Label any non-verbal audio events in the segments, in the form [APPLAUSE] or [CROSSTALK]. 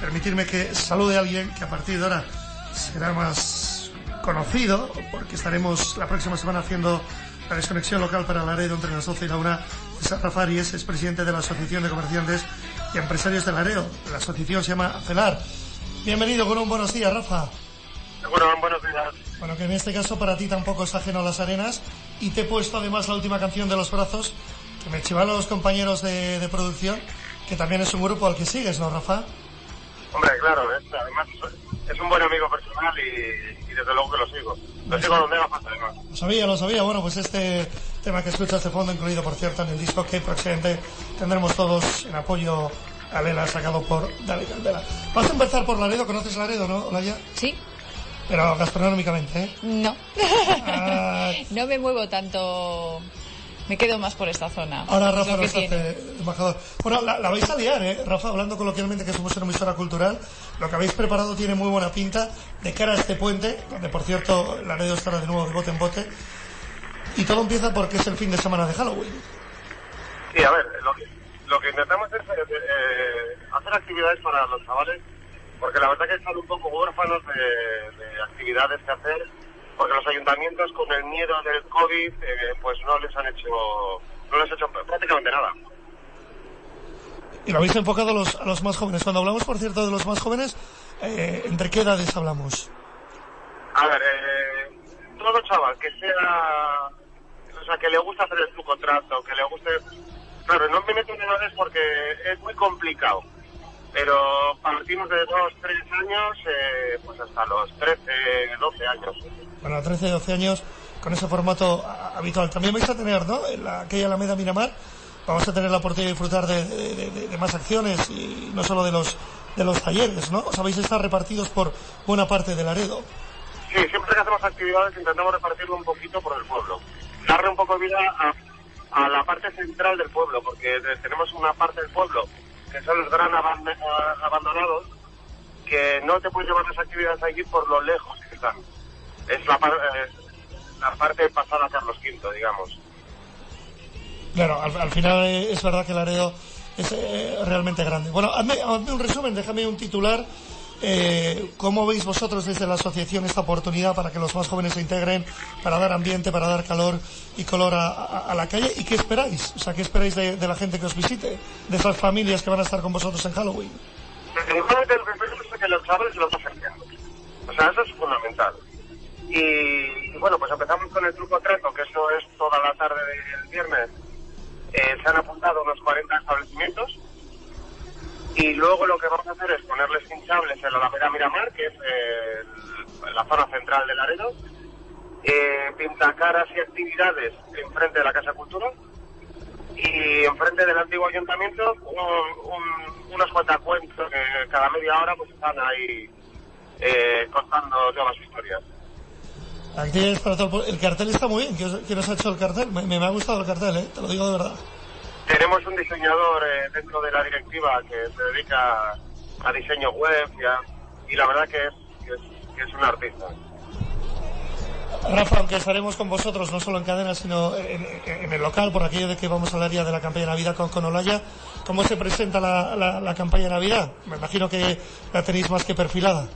permitirme que salude a alguien que a partir de ahora será más conocido, porque estaremos la próxima semana haciendo la desconexión local para Laredo entre las 12 y la 1. Rafa Aries es presidente de la Asociación de Comerciantes y Empresarios de Laredo. La asociación se llama CELAR. Bienvenido con un buenos días, Rafa. Bueno, buenos días. Bueno, que en este caso para ti tampoco es ajeno a las arenas y te he puesto además la última canción de Los Brazos que me chivan los compañeros de, de producción, que también es un grupo al que sigues, ¿no, Rafa? Hombre, claro, es, además es un buen amigo personal y, y desde luego que lo sigo. Lo sigo donde haga falta, además. Lo sabía, lo sabía. Bueno, pues este tema que escuchas de fondo, incluido, por cierto, en el disco que próximamente tendremos todos en apoyo a Lela, sacado por Dale Candela. Vas a empezar por Laredo, ¿conoces Laredo, no, Olaya? Sí. Pero gastronómicamente, ¿eh? No. Ah, [LAUGHS] no me muevo tanto. Me quedo más por esta zona. Ahora Rafa nos hace embajador. Bueno, la, la vais a liar, ¿eh? Rafa, hablando coloquialmente que somos una emisora cultural, lo que habéis preparado tiene muy buena pinta de cara a este puente, donde por cierto Laredo estará de nuevo de bote en bote. Y todo empieza porque es el fin de semana de Halloween. Sí, a ver, lo que, lo que intentamos es eh, eh, hacer actividades para los chavales, porque la verdad que están un poco huérfanos de, de actividades que hacer, porque los ayuntamientos con el miedo del COVID, eh, pues no les han hecho, no les han hecho prácticamente nada. Y lo habéis enfocado a los, a los más jóvenes. Cuando hablamos, por cierto, de los más jóvenes, eh, ¿entre qué edades hablamos? A ver, eh, todo chaval que sea, o sea, que le gusta hacer su contrato, que le guste, claro, no me meto en edades porque es muy complicado, pero partimos de 2, 3 años, eh, pues hasta los 13, 12 años. Bueno, a 13, 12 años, con ese formato habitual. También vais a tener, ¿no? En la, aquella Alameda Miramar, vamos a tener la oportunidad de disfrutar de, más acciones y no solo de los, de los talleres, ¿no? O sea, vais a estar repartidos por buena parte del Laredo. Sí, siempre que hacemos actividades intentamos repartirlo un poquito por el pueblo, darle un poco de vida a, la parte central del pueblo, porque tenemos una parte del pueblo que son los gran abandonados, que no te puedes llevar las actividades allí por lo lejos que están. Es la, par- eh, la parte pasada a Carlos V, digamos. Claro, al, al final eh, es verdad que el Laredo es eh, realmente grande. Bueno, hazme, hazme un resumen, déjame un titular. Eh, ¿Cómo veis vosotros desde la asociación esta oportunidad para que los más jóvenes se integren, para dar ambiente, para dar calor y color a, a- a la calle? ¿Y qué esperáis? O sea, ¿qué esperáis de, de la gente que os visite? De esas familias que van a estar con vosotros en Halloween. Principalmente lo que es que los chavales lo pasen bien. O sea, eso es fundamental. Y, bueno, pues empezamos con el truco trato, que eso es toda la tarde del viernes. Eh, se han apuntado unos 40 establecimientos. Y luego lo que vamos a hacer es ponerles hinchables en la Alameda Miramar, que es eh, la zona central del Laredo. Eh, pintacaras y actividades enfrente de la Casa Cultura y enfrente del antiguo ayuntamiento un, un- unos cuentacuentos que cada media hora pues están ahí eh, contando nuevas historias. Actividades para todo el, el cartel está muy bien. ¿Quién os, quién os ha hecho el cartel? Me, me ha gustado el cartel, ¿eh? te lo digo de verdad. Tenemos un diseñador eh, dentro de la directiva que se dedica a diseño web y, la verdad que es, que es, que es un artista. Rafa, aunque estaremos con vosotros no solo en cadena, sino en, en- en el local, por aquello de que vamos al área de la campaña de Navidad con, con Olaya, ¿cómo se presenta la, la- la campaña de Navidad? Me imagino que la tenéis más que perfilada.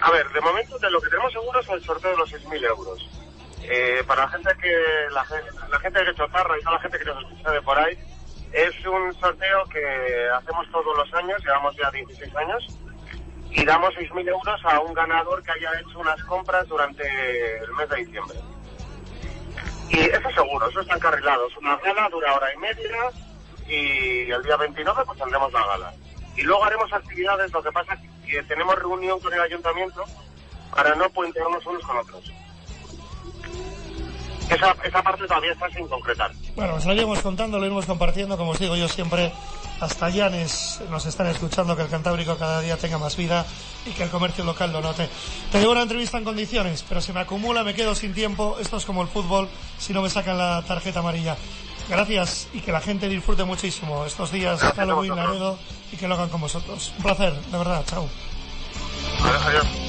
A ver, de momento de lo que tenemos seguro es el sorteo de los 6.000 euros. Eh, para la gente que la, la gente que chotarra y toda la gente que nos escucha de por ahí, es un sorteo que hacemos todos los años, llevamos ya 16 años, y damos 6.000 euros a un ganador que haya hecho unas compras durante el mes de diciembre. Y eso seguro, eso está encarrilado. Es una gala, dura hora y media, y el día 29 pues tendremos la gala. Y luego haremos actividades, lo que pasa es que tenemos reunión con el ayuntamiento para no puentearnos unos con otros. Esa, esa parte todavía está sin concretar. Bueno, os lo iremos contando, lo iremos compartiendo, como os digo yo siempre, hasta Llanes nos están escuchando que el Cantábrico cada día tenga más vida y que el comercio local lo note. Te llevo una entrevista en condiciones, pero se me acumula, me quedo sin tiempo, esto es como el fútbol, si no me sacan la tarjeta amarilla. Gracias y que la gente disfrute muchísimo estos días a Halloween. Laredo y que lo hagan con vosotros. Un placer, de verdad, chao. Adiós, adiós.